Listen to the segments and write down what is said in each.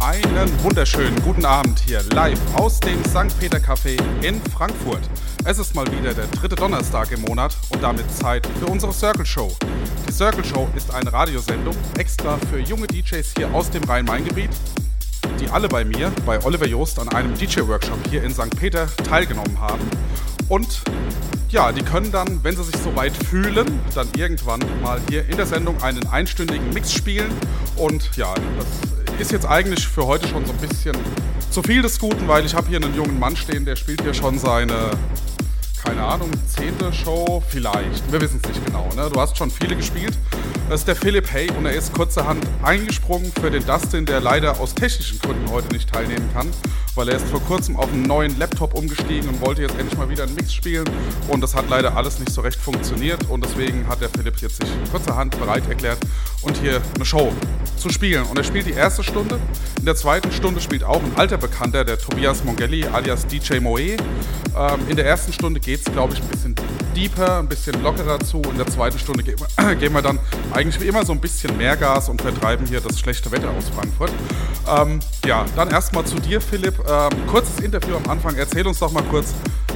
Einen wunderschönen guten Abend hier live aus dem St. Peter Café in Frankfurt. Es ist mal wieder der dritte Donnerstag im Monat und damit Zeit für unsere Circle Show. Die Circle Show ist eine Radiosendung extra für junge DJs hier aus dem Rhein-Main-Gebiet, die alle bei mir, bei Oliver Joost, an einem DJ-Workshop hier in St. Peter teilgenommen haben. Und ja, die können dann, wenn sie sich soweit fühlen, dann irgendwann mal hier in der Sendung einen einstündigen Mix spielen. Und ja, das ist jetzt eigentlich für heute schon so ein bisschen zu viel des Guten, weil ich habe hier einen jungen Mann stehen, der spielt hier schon seine, keine Ahnung, zehnte Show vielleicht. Wir wissen es nicht genau. Ne? Du hast schon viele gespielt. Das ist der Philipp Hay und er ist kurzerhand eingesprungen für den Dustin, der leider aus technischen Gründen heute nicht teilnehmen kann, weil er ist vor kurzem auf einen neuen Laptop umgestiegen und wollte jetzt endlich mal wieder einen Mix spielen und das hat leider alles nicht so recht funktioniert und deswegen hat der Philipp jetzt sich kurzerhand bereit erklärt und hier eine Show zu spielen. Und er spielt die erste Stunde. In der zweiten Stunde spielt auch ein alter Bekannter, der Tobias Mongelli alias DJ Moe. Ähm, in der ersten Stunde geht es, glaube ich, ein bisschen deeper, ein bisschen lockerer zu. In der zweiten Stunde ge geben wir dann eigentlich wie immer so ein bisschen mehr Gas und vertreiben hier das schlechte Wetter aus Frankfurt. Ähm, ja, dann erstmal zu dir, Philipp. Ähm, kurzes Interview am Anfang. Erzähl uns doch mal kurz,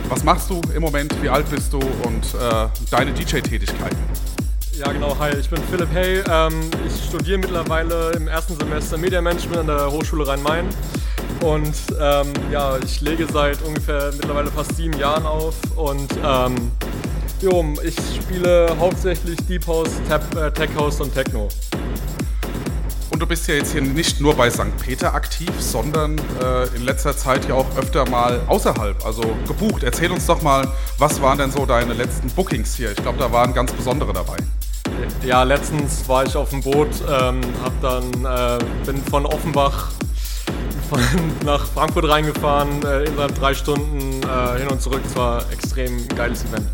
was machst du im Moment, wie alt bist du und äh, deine DJ-Tätigkeiten. Ja, genau. Hi, ich bin Philipp Hay. Ähm, ich studiere mittlerweile im ersten Semester Medienmanagement an der Hochschule Rhein-Main. Und ähm, ja, ich lege seit ungefähr mittlerweile fast sieben Jahren auf. Und ähm, jo, ich spiele hauptsächlich Deep House, Tap, äh, Tech House und Techno. Und du bist ja jetzt hier nicht nur bei St. Peter aktiv, sondern äh, in letzter Zeit ja auch öfter mal außerhalb, also gebucht. Erzähl uns doch mal, was waren denn so deine letzten Bookings hier? Ich glaube, da waren ganz besondere dabei. Ja, letztens war ich auf dem Boot, ähm, hab dann, äh, bin von Offenbach von, nach Frankfurt reingefahren, äh, innerhalb drei Stunden äh, hin und zurück. Es war extrem geiles Event.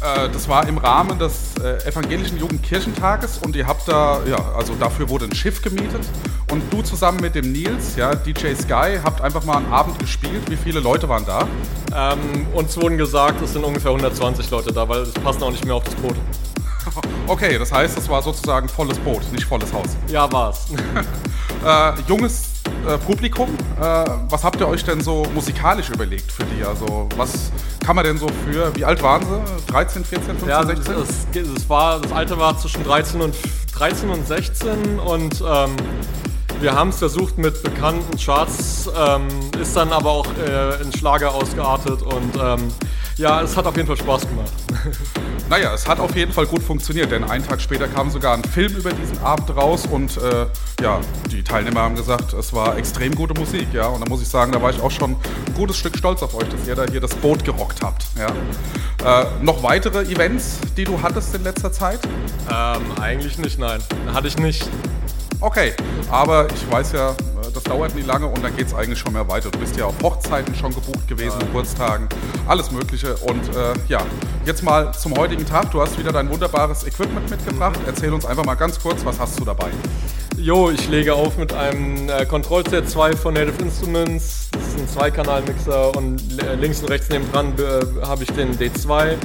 Äh, das war im Rahmen des äh, evangelischen Jugendkirchentages und ihr habt da, ja, also dafür wurde ein Schiff gemietet und du zusammen mit dem Nils, ja, DJ Sky, habt einfach mal einen Abend gespielt. Wie viele Leute waren da? Ähm, uns wurden gesagt, es sind ungefähr 120 Leute da, weil es passen auch nicht mehr auf das Boot. Okay, das heißt, es war sozusagen volles Boot, nicht volles Haus. Ja, war's. Äh, junges äh, Publikum, äh, was habt ihr euch denn so musikalisch überlegt für die? Also, was kann man denn so für, wie alt waren sie? 13, 14, 15, ja, 16? Das, das, war, das Alter war zwischen 13 und, 13 und 16 und ähm, wir haben es versucht mit bekannten Charts, ähm, ist dann aber auch äh, in Schlager ausgeartet und ähm, ja, es hat auf jeden Fall Spaß gemacht. Naja, es hat auf jeden Fall gut funktioniert, denn einen Tag später kam sogar ein Film über diesen Abend raus und äh, ja, die Teilnehmer haben gesagt, es war extrem gute Musik, ja. Und da muss ich sagen, da war ich auch schon ein gutes Stück stolz auf euch, dass ihr da hier das Boot gerockt habt, ja. Äh, noch weitere Events, die du hattest in letzter Zeit? Ähm, eigentlich nicht, nein. Hatte ich nicht. Okay, aber ich weiß ja, das dauert nie lange und dann geht es eigentlich schon mehr weiter. Du bist ja auf Hochzeiten schon gebucht gewesen, ja. Geburtstagen, alles Mögliche. Und äh, ja, jetzt mal zum heutigen Tag. Du hast wieder dein wunderbares Equipment mitgebracht. Erzähl uns einfach mal ganz kurz, was hast du dabei? Jo, ich lege auf mit einem äh, Control Z2 von Native Instruments. Das ist ein Zweikanal-Mixer und links und rechts neben dran äh, habe ich den D2.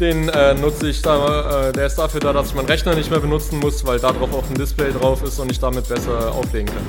Den äh, nutze ich da, äh, der ist dafür da, dass ich meinen Rechner nicht mehr benutzen muss, weil da drauf auch ein Display drauf ist und ich damit besser auflegen kann.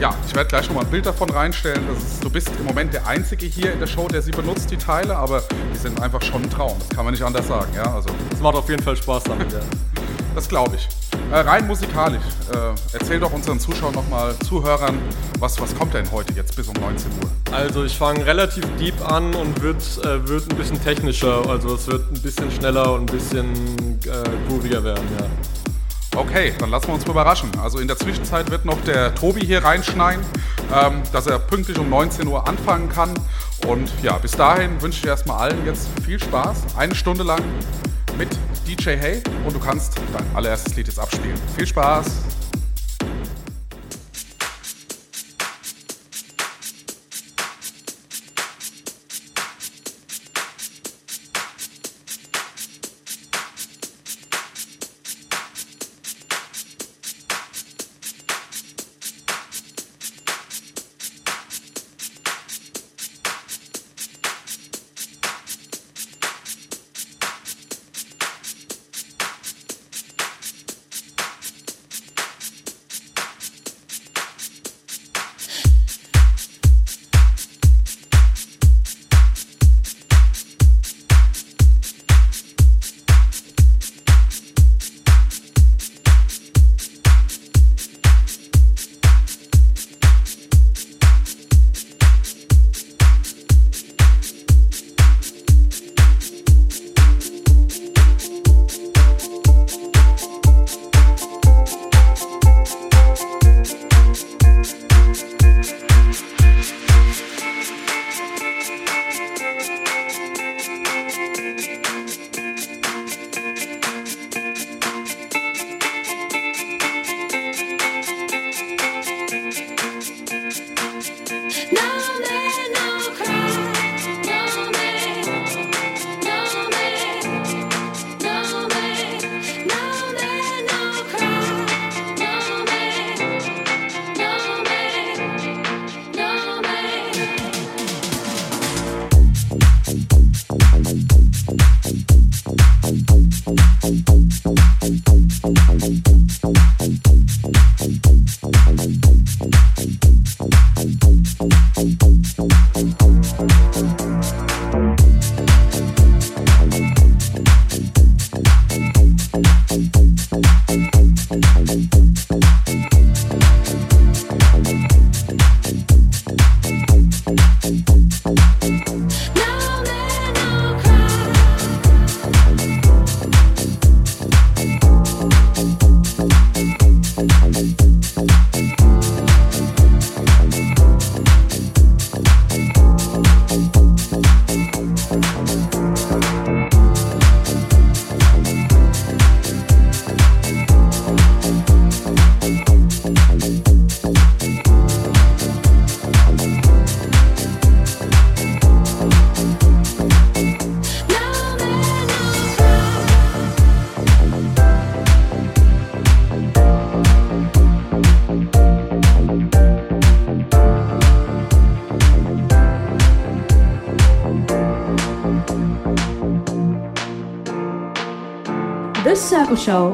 Ja, ich werde gleich nochmal ein Bild davon reinstellen. Ist, du bist im Moment der Einzige hier in der Show, der sie benutzt, die Teile, aber die sind einfach schon ein Traum. Das kann man nicht anders sagen. Ja, also. Es macht auf jeden Fall Spaß damit, ja. Das glaube ich. Äh, rein musikalisch. Äh, erzähl doch unseren Zuschauern nochmal, Zuhörern, was, was kommt denn heute jetzt bis um 19 Uhr? Also ich fange relativ deep an und wird, äh, wird ein bisschen technischer. Also es wird ein bisschen schneller und ein bisschen äh, grooviger werden, ja. Okay, dann lassen wir uns überraschen. Also in der Zwischenzeit wird noch der Tobi hier reinschneiden, ähm, dass er pünktlich um 19 Uhr anfangen kann. Und ja, bis dahin wünsche ich erstmal allen jetzt viel Spaß. Eine Stunde lang mit DJ Hey und du kannst dein allererstes Lied jetzt abspielen. Viel Spaß! Circle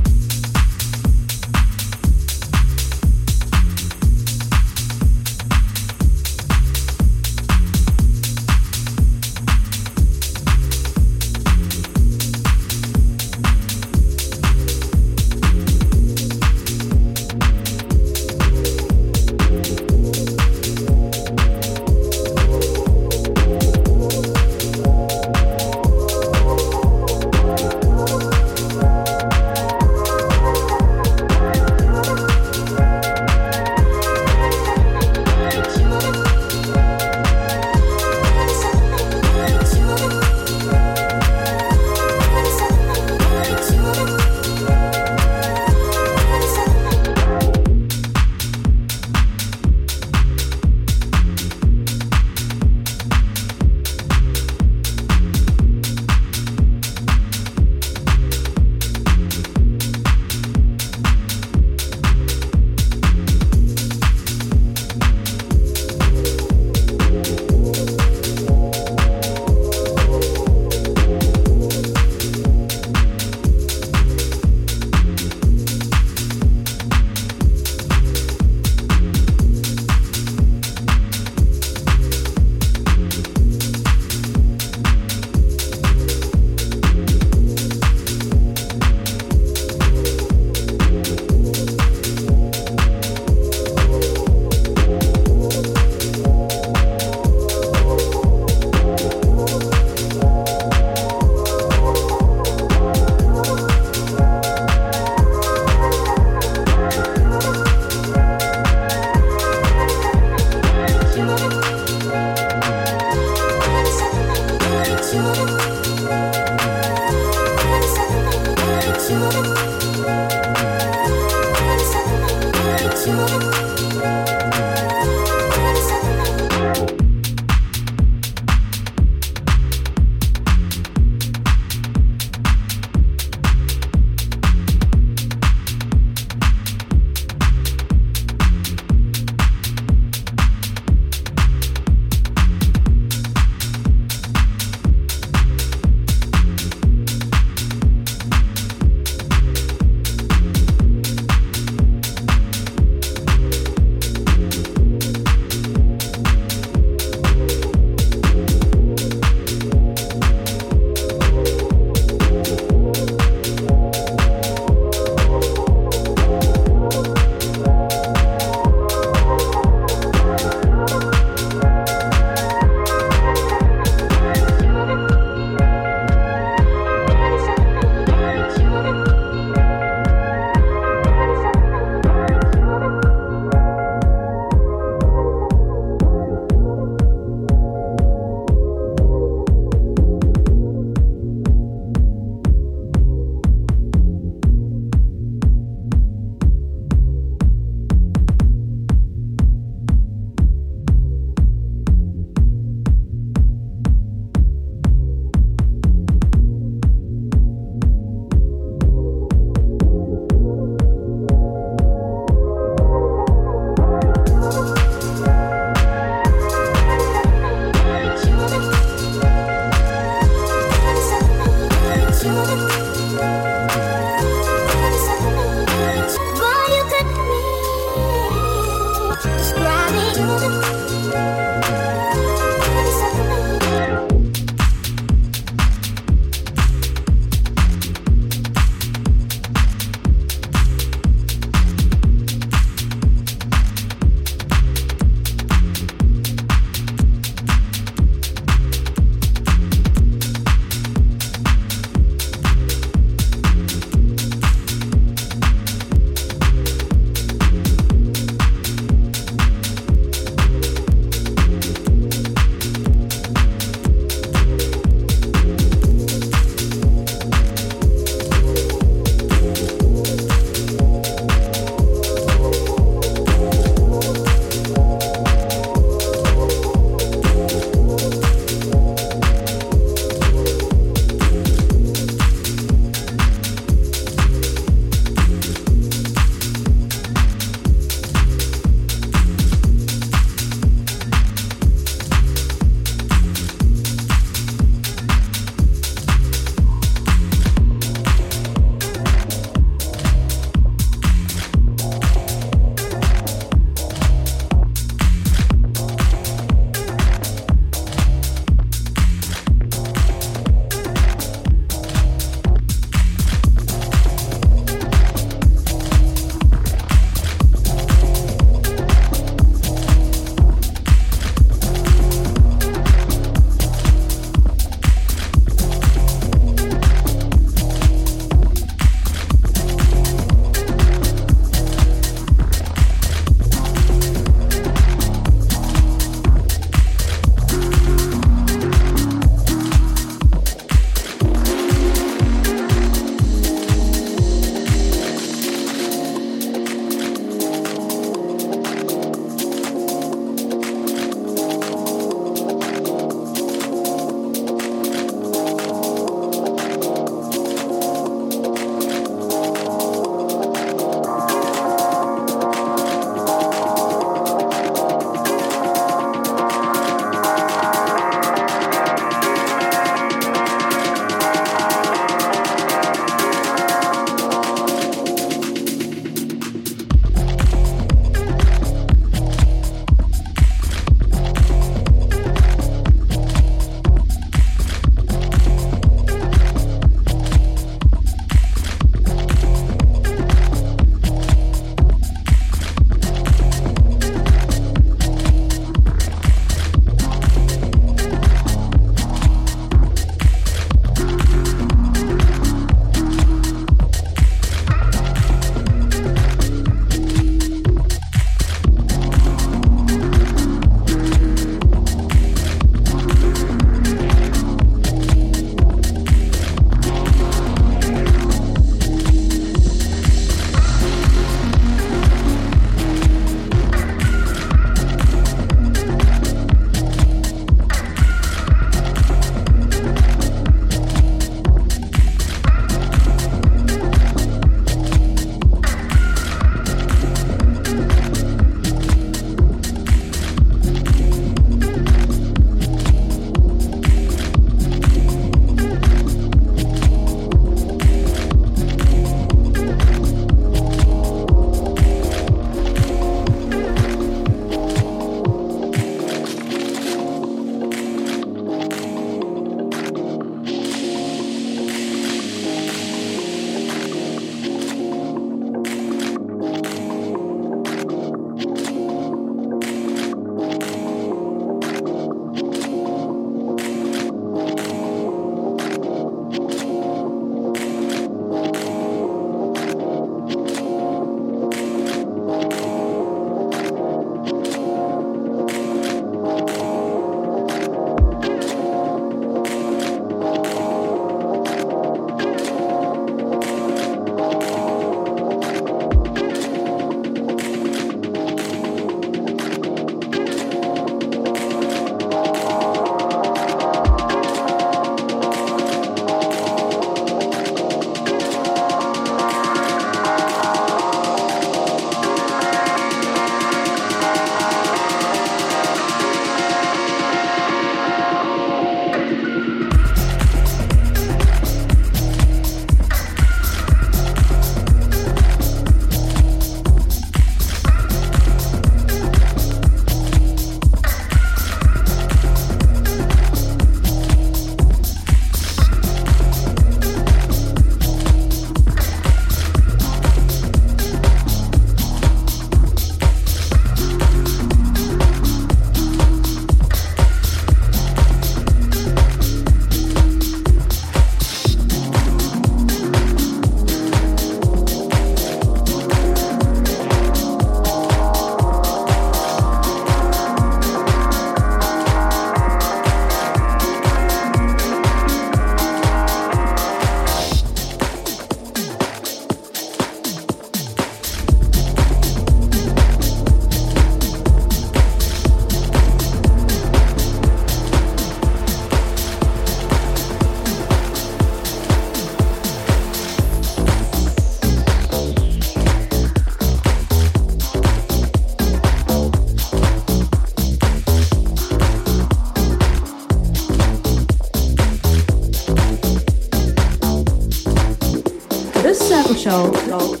soul.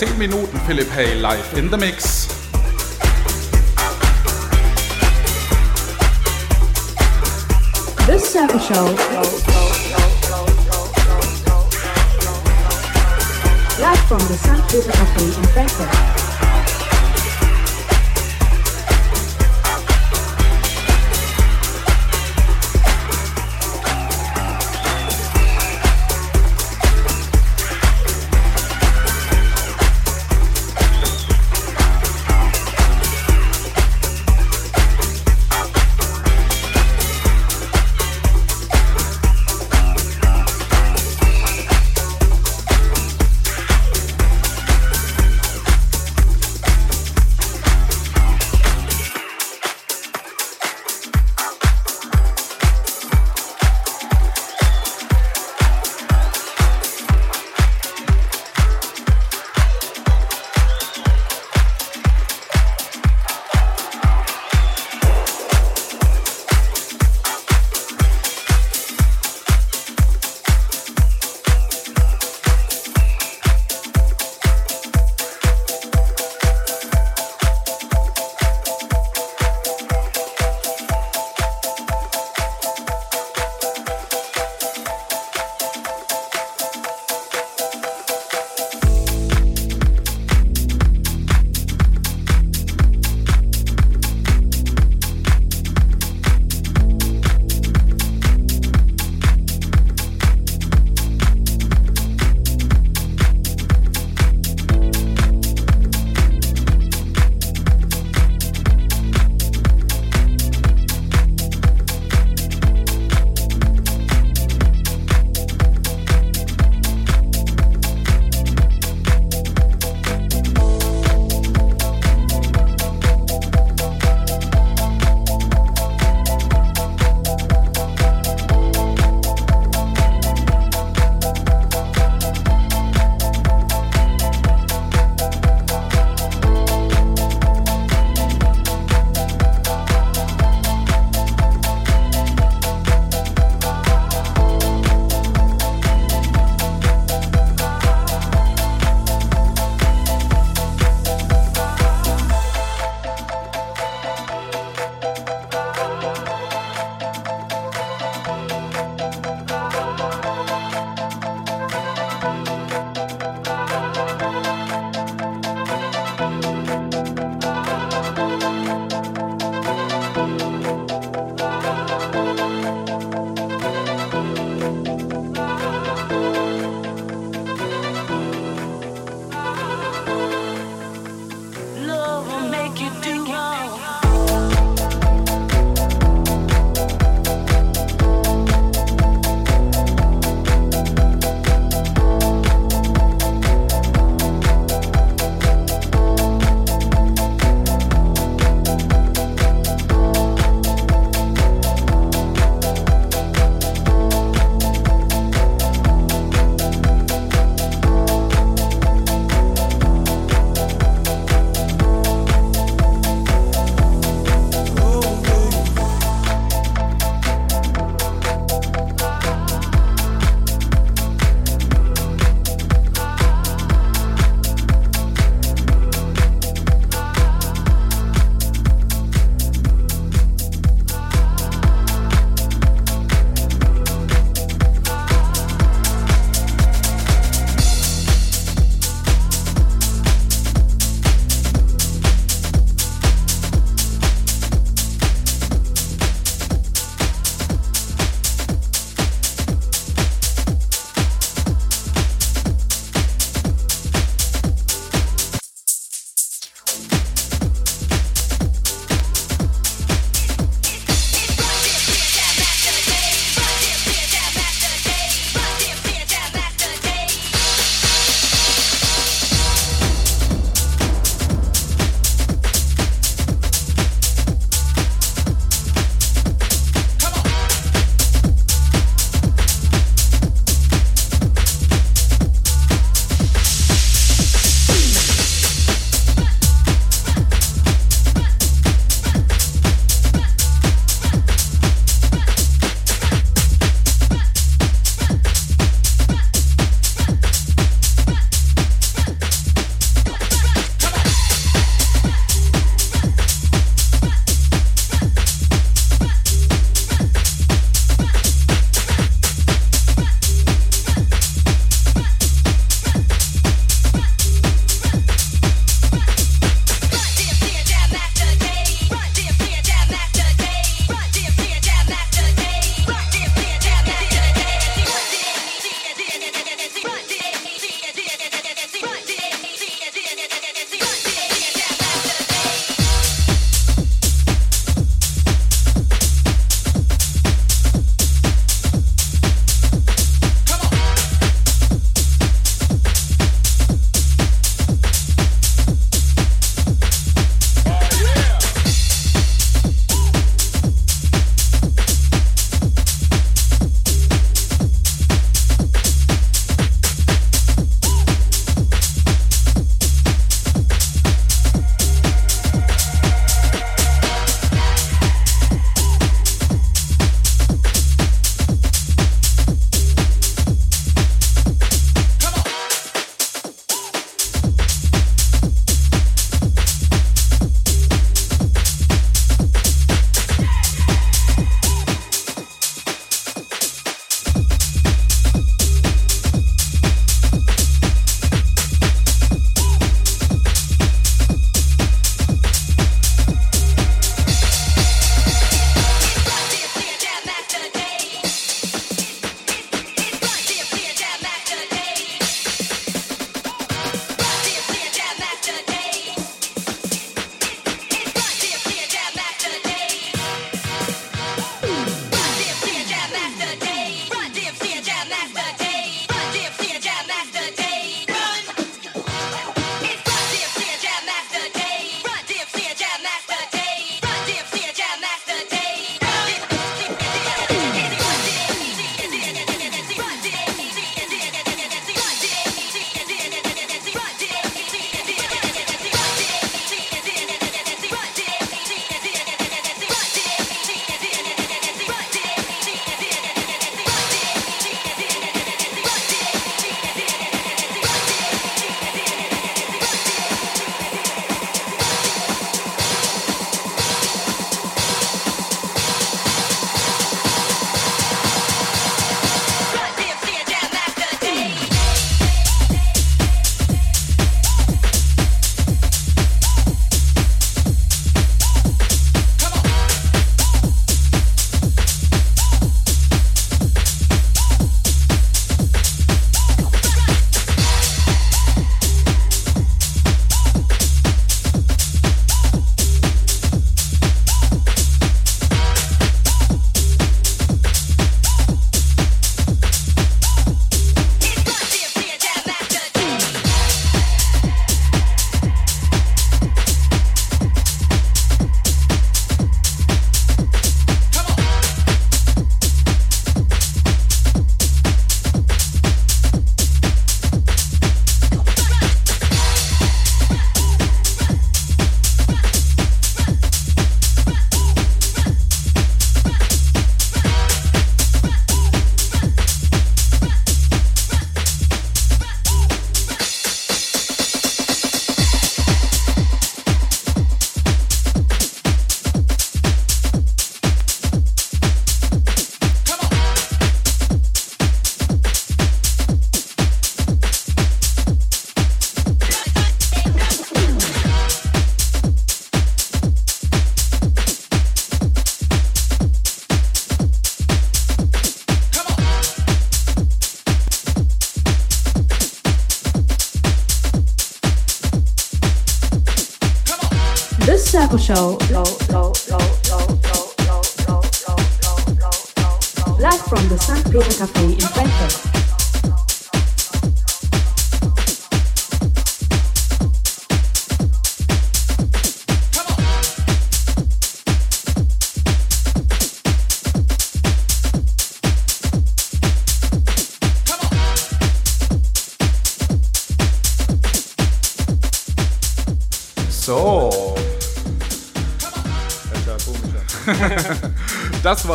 10 Minuten Philipp Hay live in the Mix. The Circle Show. Live from the St. Peter Cafe in Frankfurt.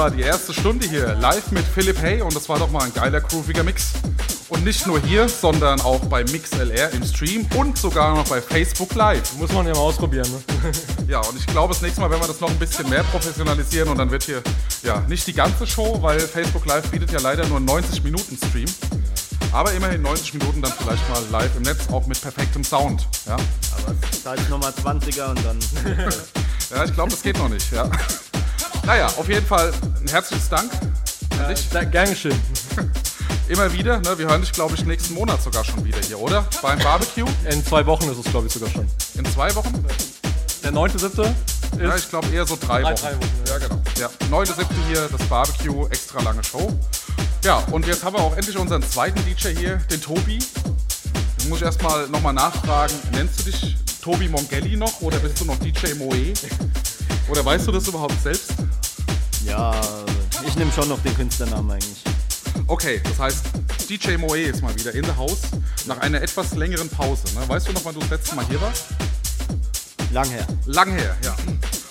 War die erste Stunde hier live mit Philipp Hay und das war doch mal ein geiler, grooviger Mix. Und nicht nur hier, sondern auch bei MixLR im Stream und sogar noch bei Facebook Live. Muss man ja mal ausprobieren. Ne? Ja, und ich glaube, das nächste Mal werden wir das noch ein bisschen mehr professionalisieren und dann wird hier, ja, nicht die ganze Show, weil Facebook Live bietet ja leider nur 90 Minuten Stream. Aber immerhin 90 Minuten dann vielleicht mal live im Netz, auch mit perfektem Sound. Ja, Aber halt nochmal 20er und dann. ja ich glaube, das geht noch nicht. Ja. Naja, auf jeden Fall ein herzliches Dank an dich. Sehr gern geschehen. Immer wieder. Ne? Wir hören dich, glaube ich, nächsten Monat sogar schon wieder hier, oder? Beim Barbecue In zwei Wochen ist es, glaube ich, sogar schon. in zwei Wochen. Der 9.7. ist. Ja, ich glaube eher so drei Drei- Wochen. drei Wochen, ja. genau. Ja. 9.7. hier, das Barbecue, extra lange Show. Ja, und jetzt haben wir auch endlich unseren zweiten DJ hier, den Tobi. Da muss ich erstmal nochmal nachfragen, nennst du dich Tobi Mongelli noch oder bist du noch DJ Moe? Oder weißt du das überhaupt selbst? Ich nehme schon noch den Künstlernamen eigentlich. Okay, das heißt, DJ Moe ist mal wieder in the house nach einer etwas längeren Pause. Ne? Weißt du noch, wann du das letzte Mal hier warst? Lang her. Lang her, ja.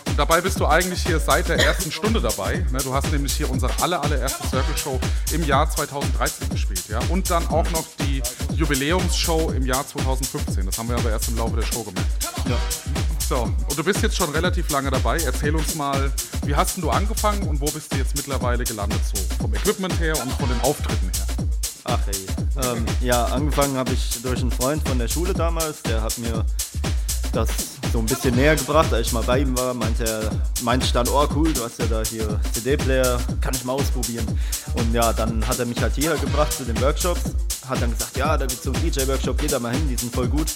Und dabei bist du eigentlich hier seit der ersten Stunde dabei. Ne? Du hast nämlich hier unsere aller, allererste Circle Show im Jahr 2013 gespielt. Ja? Und dann auch noch die Jubiläumsshow im Jahr 2015. Das haben wir aber erst im Laufe der Show gemerkt. Ja. So, und du bist jetzt schon relativ lange dabei. Erzähl uns mal, wie hast denn du angefangen und wo bist du jetzt mittlerweile gelandet? So vom Equipment her und von den Auftritten her. Ach ey. Ähm, ja, angefangen habe ich durch einen Freund von der Schule damals. Der hat mir das so ein bisschen näher gebracht, als ich mal bei ihm war. Meinte er, meinte ich dann, oh cool, du hast ja da hier CD-Player, kann ich mal ausprobieren. Und ja, dann hat er mich halt hierher gebracht zu den Workshops. Hat dann gesagt, ja, da gibt es so einen DJ-Workshop, geh da mal hin, die sind voll gut.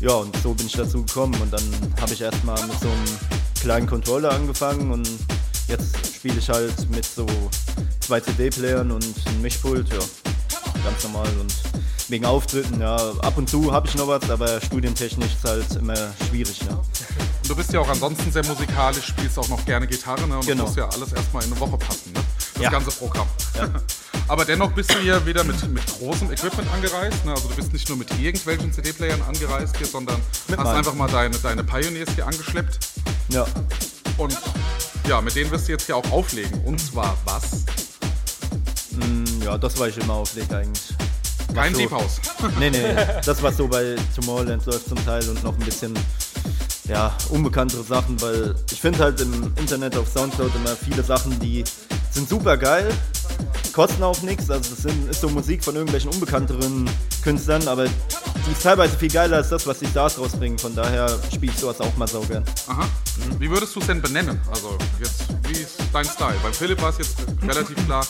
Ja, und so bin ich dazu gekommen und dann habe ich erstmal mit so einem kleinen Controller angefangen und jetzt spiele ich halt mit so zwei CD-Playern und einem Mischpult, ja, ganz normal und wegen Auftritten, ja, ab und zu habe ich noch was, aber studientechnisch ist halt immer schwierig, ne? Und du bist ja auch ansonsten sehr musikalisch, spielst auch noch gerne Gitarre, ne? Und Genau. das muss ja alles erstmal in eine Woche passen, ne? Das Ja. ganze Programm. Aber dennoch bist du hier wieder mit, mit großem Equipment angereist. Ne? Also du bist nicht nur mit irgendwelchen CD-Playern angereist hier, sondern Mit hast meinem. einfach mal deine, deine Pioneers hier angeschleppt. Ja, Und ja, mit denen wirst du jetzt hier auch auflegen. Und zwar was? mm, ja, das war ich immer auflegt eigentlich. Was Kein so- Deep House. Nee, nee, das was so bei Tomorrowland läuft zum Teil und noch ein bisschen ja, unbekanntere Sachen, weil ich finde halt im Internet auf Soundcloud immer viele Sachen, die sind super geil, kosten auch nichts, also das sind, ist so Musik von irgendwelchen unbekannteren Künstlern, aber die ist teilweise viel geiler als das, was die Stars rausbringen, von daher spiele ich sowas auch mal so gern. Aha. Wie würdest du es denn benennen? Also jetzt, wie ist dein Style? Beim Philipp war es jetzt relativ klar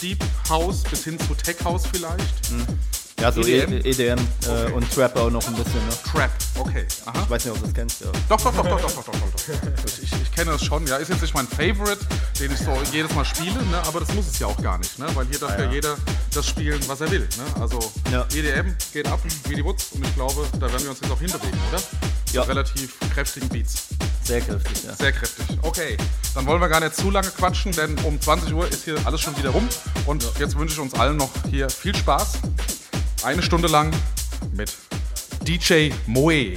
Deep House bis hin zu Tech House vielleicht. Ja, so EDM? EDM, EDM Okay. äh, und Trap auch noch ein bisschen, ne? Trap, okay. Aha. Ich weiß nicht, ob du das kennst, ja. Doch, doch, doch, doch, doch, doch, doch, doch. Ich, ich, kenne das schon, ja. Ist jetzt nicht mein Favorite, den ich so jedes Mal spiele, ne? aber das muss es ja auch gar nicht, ne? weil hier darf ja, ja. jeder das spielen, was er will. Ne? Also Ja. EDM geht ab wie die Wutz und ich glaube, da werden wir uns jetzt auch hinbewegen, oder? Ja. Mit relativ kräftigen Beats. Sehr kräftig, ja. Sehr kräftig. Okay, dann wollen wir gar nicht zu lange quatschen, denn um 20 Uhr ist hier alles schon wieder rum. Und jetzt wünsche ich uns allen noch hier viel Spaß. Eine Stunde lang mit DJ Moe.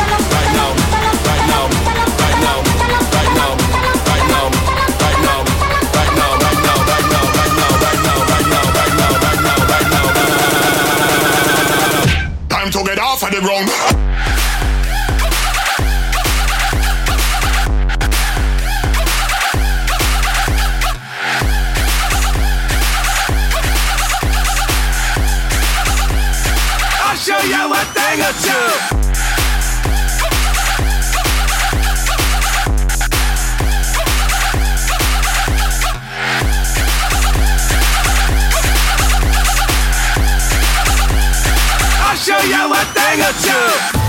to get off of the ground. I'll show you a thing or two. 我要我带我去。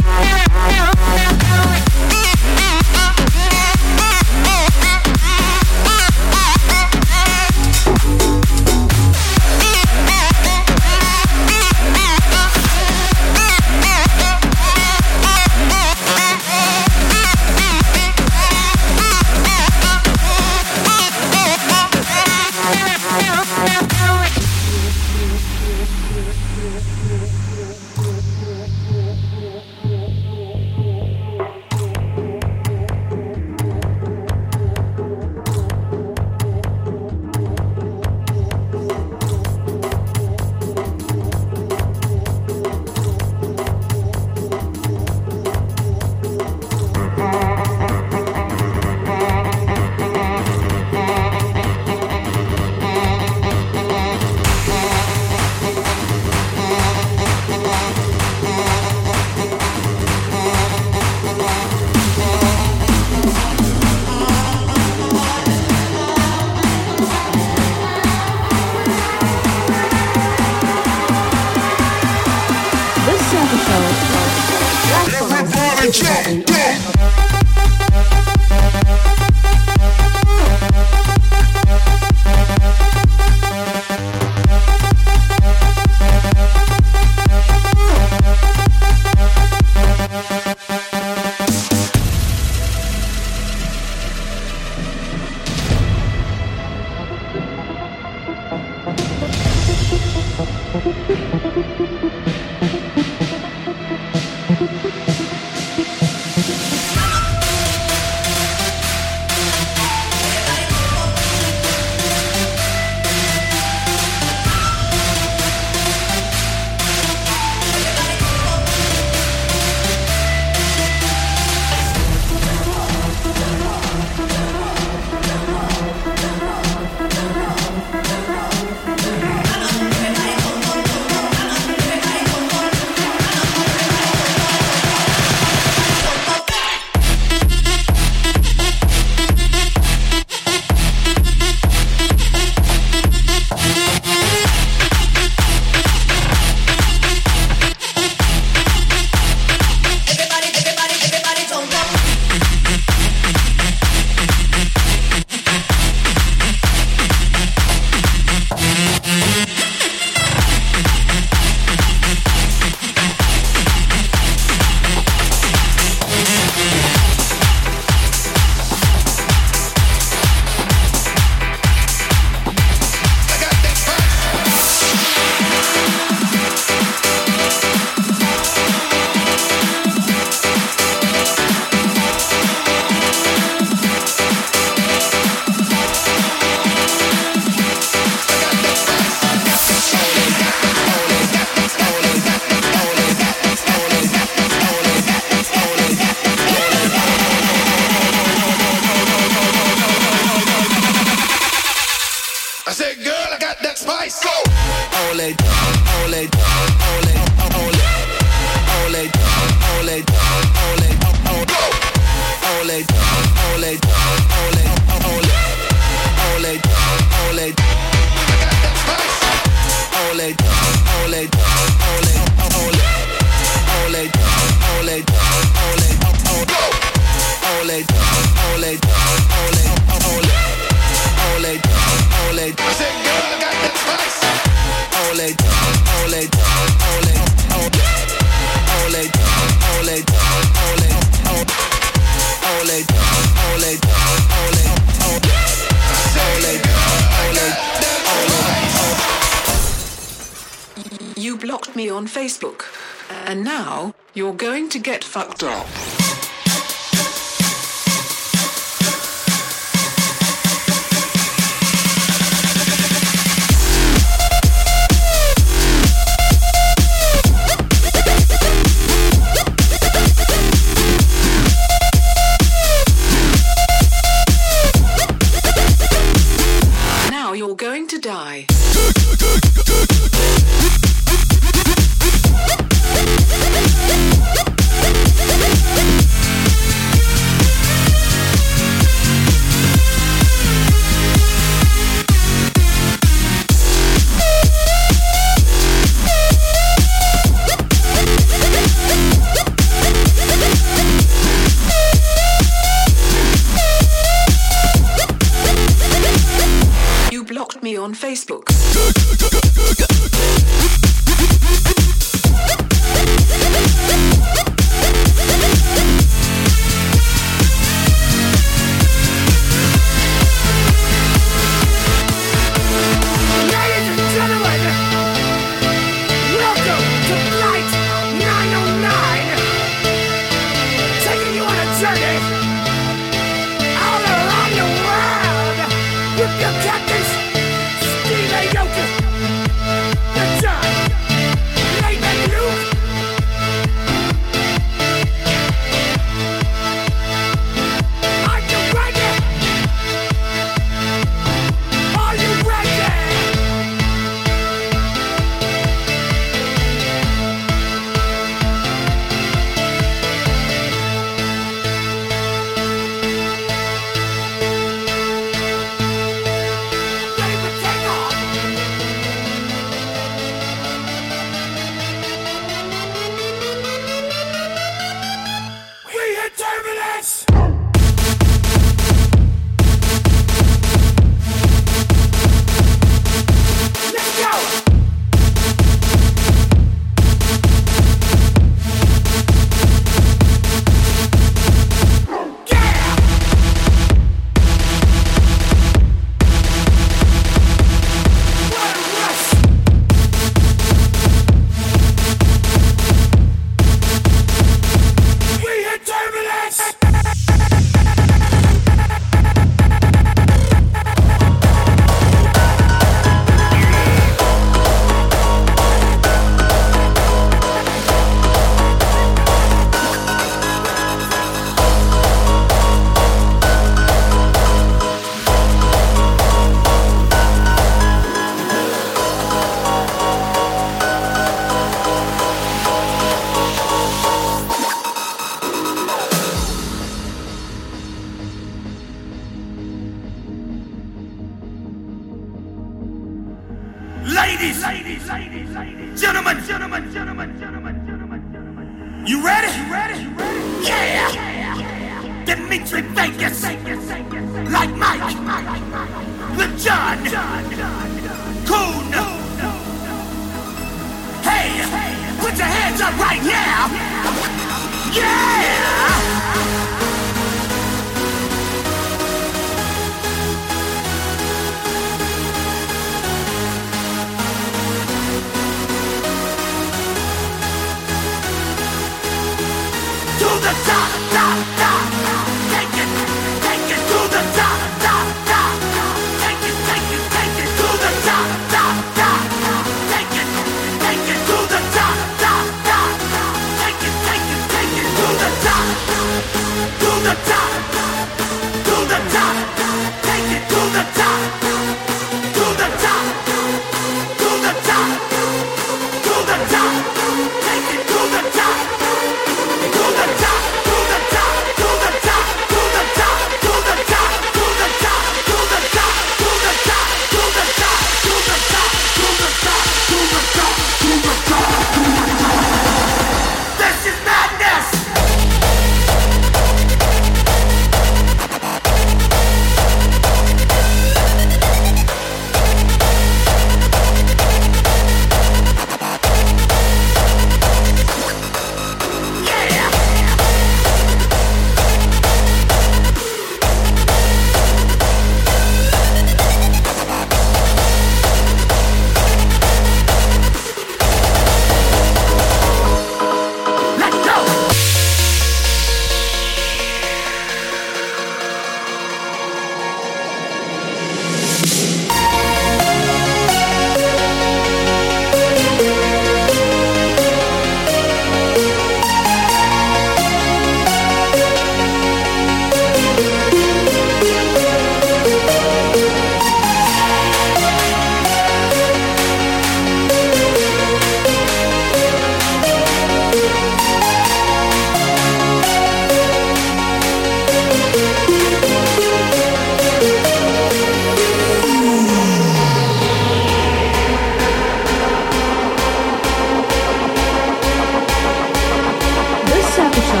So,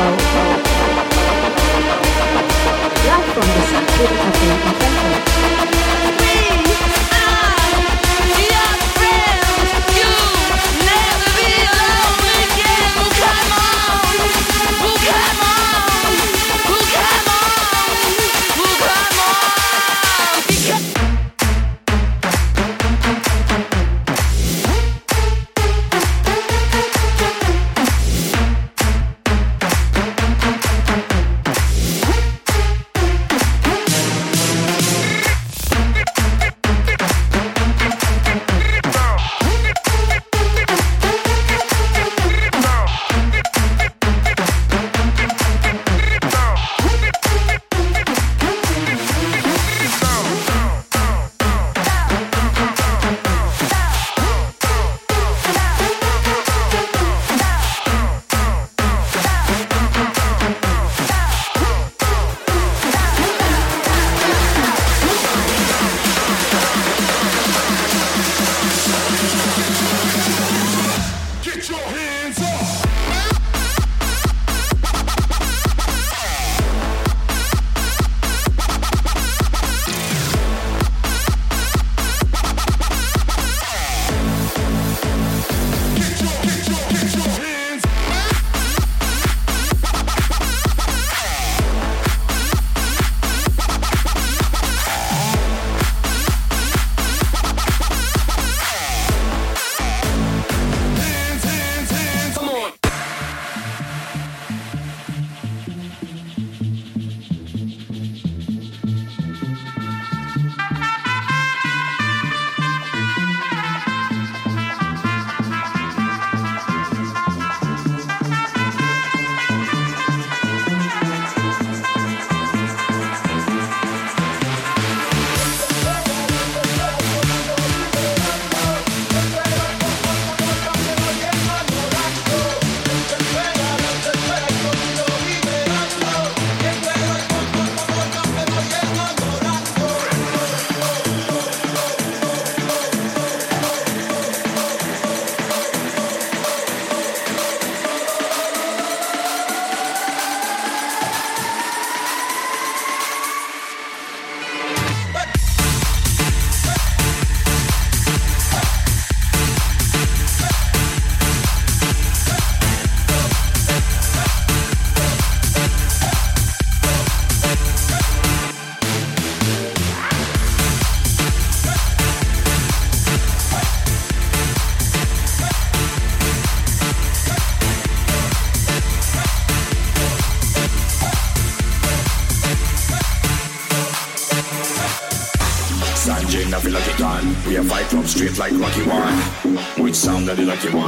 live from the Sanctuary of the Adventure. straight like Rocky One. Which sound that the lucky one?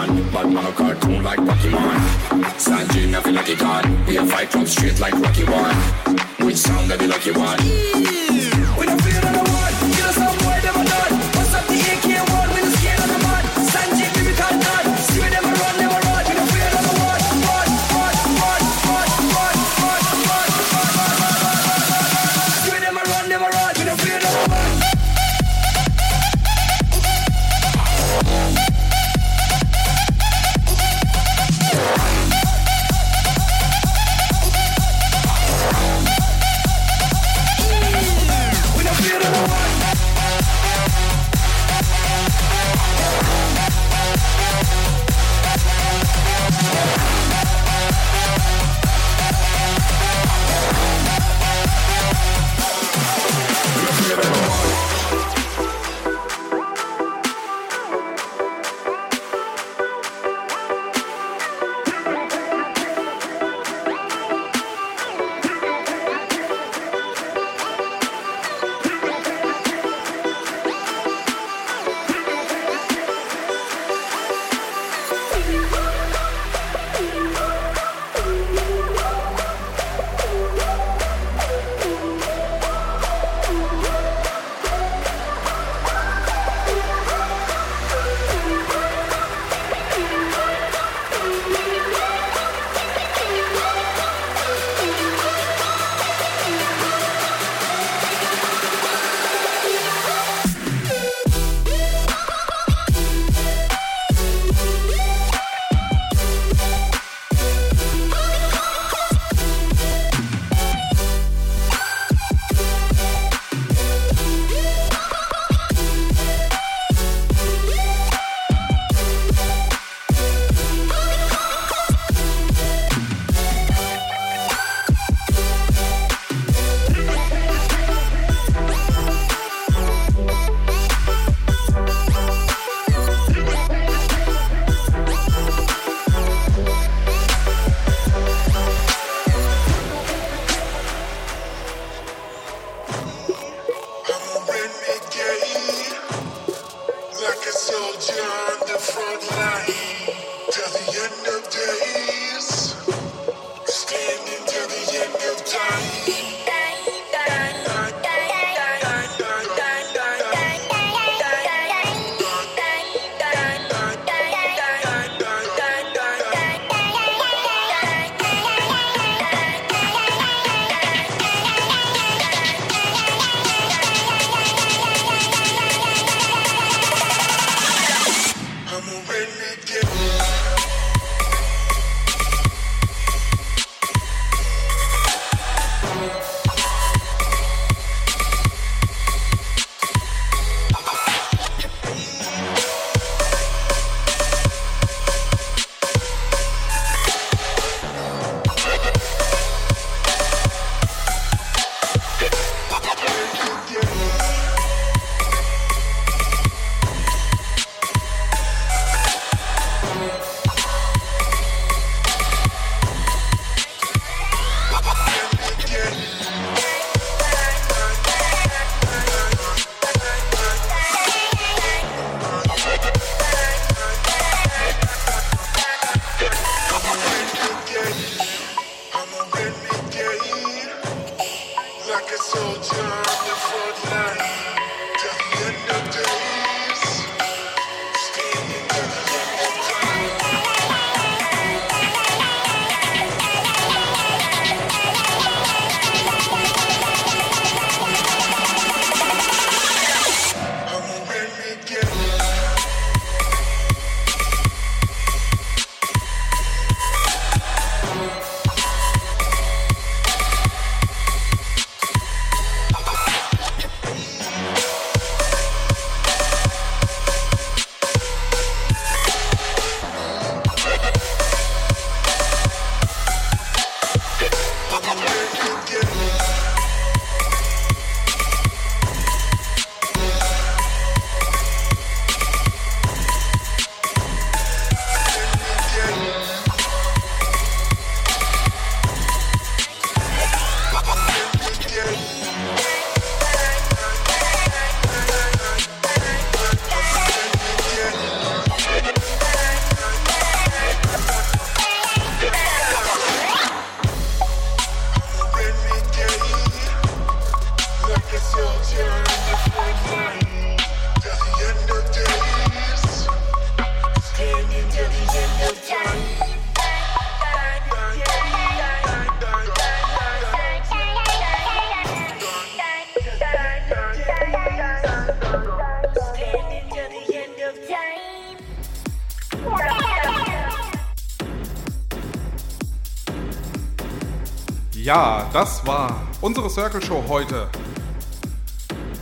Unsere Circle Show heute.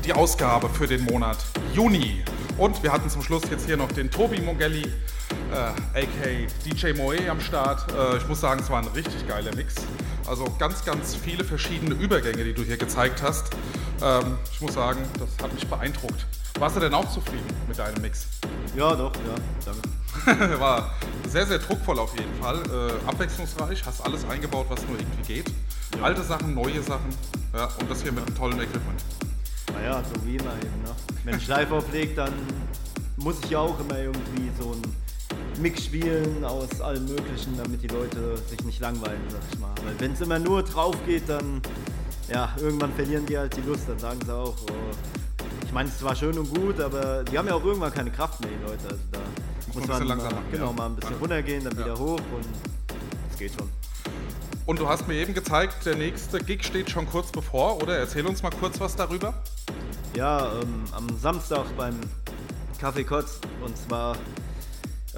Die Ausgabe für den Monat Juni. Und wir hatten zum Schluss jetzt hier noch den Tobi Mongelli, äh, aka DJ Moe am Start. Äh, ich muss sagen, es war ein richtig geiler Mix. Also ganz, ganz viele verschiedene Übergänge, die du hier gezeigt hast. Ähm, ich muss sagen, das hat mich beeindruckt. Warst du denn auch zufrieden mit deinem Mix? Ja, doch, ja, danke. War sehr, sehr druckvoll auf jeden Fall. Äh, abwechslungsreich, hast alles eingebaut, was nur irgendwie geht. Alte Sachen, neue Sachen. Ja, und das hier mit einem tollen Equipment. Naja, so wie immer eben. Ne? Wenn ich live auflege, dann muss ich ja auch immer irgendwie so ein Mix spielen aus allem Möglichen, damit die Leute sich nicht langweilen, sag ich mal. Weil wenn es immer nur drauf geht, dann ja, irgendwann verlieren die halt die Lust, dann sagen sie auch, oh, ich meine, es zwar schön und gut, aber die haben ja auch irgendwann keine Kraft mehr, die Leute. Also da Muss muss man man langsamer mal, machen, genau, ja. mal ein bisschen runtergehen, dann Ja. wieder hoch und es geht schon. Und du hast mir eben gezeigt, der nächste Gig steht schon kurz bevor, oder? Erzähl uns mal kurz was darüber. Ja, ähm, am Samstag beim Kaffee Kotz. Und zwar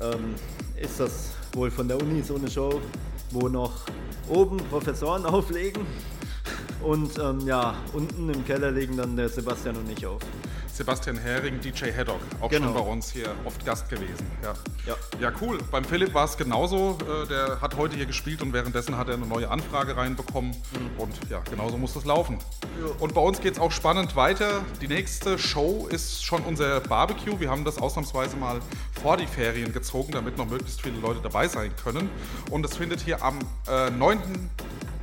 ähm, ist das wohl von der Uni so eine Show, wo noch oben Professoren auflegen. Und ähm, ja, unten im Keller legen dann der Sebastian und ich auf. Sebastian Hering, DJ Haddock, auch Genau. schon bei uns hier oft Gast gewesen. Ja, Ja. ja cool. Beim Philipp war es genauso. Äh, Der hat heute hier gespielt und währenddessen hat er eine neue Anfrage reinbekommen. Und ja, genauso muss das laufen. Und bei uns geht es auch spannend weiter. Die nächste Show ist schon unser Barbecue. Wir haben das ausnahmsweise mal vor die Ferien gezogen, damit noch möglichst viele Leute dabei sein können. Und es findet hier am äh, 9.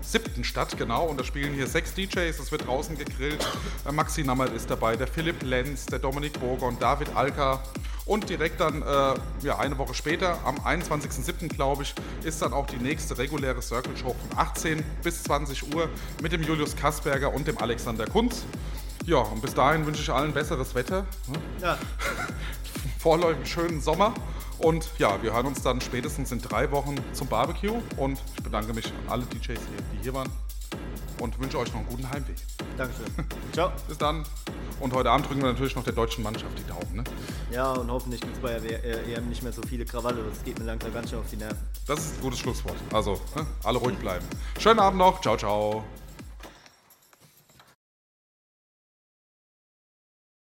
7. statt, genau. Und da spielen hier sechs DJs, es wird draußen gegrillt. Äh, Maxi Nammert ist dabei, der Philipp Lenz, der Dominik Burgon, David Alka. Und direkt dann, äh, ja, eine Woche später, am 21.07. glaube ich, ist dann auch die nächste reguläre Circle Show von 18 bis 20 Uhr mit dem Julius Kassberger und dem Alexander Kunz. Ja, und bis dahin wünsche ich allen besseres Wetter. ne? Ja. Vorläufig schönen Sommer. Und ja, wir hören uns dann spätestens in drei Wochen zum Barbecue. Und ich bedanke mich an alle DJs, hier, die hier waren. Und wünsche euch noch einen guten Heimweg. Dankeschön. Ciao. Bis dann. Und heute Abend drücken wir natürlich noch der deutschen Mannschaft die Daumen. Ne? Ja, und hoffentlich gibt es bei der W- EM nicht mehr so viele Krawalle. Das geht mir langsam ganz schön auf die Nerven. Das ist ein gutes Schlusswort. Also, ne? alle ruhig bleiben. Schönen Abend noch. Ciao, ciao.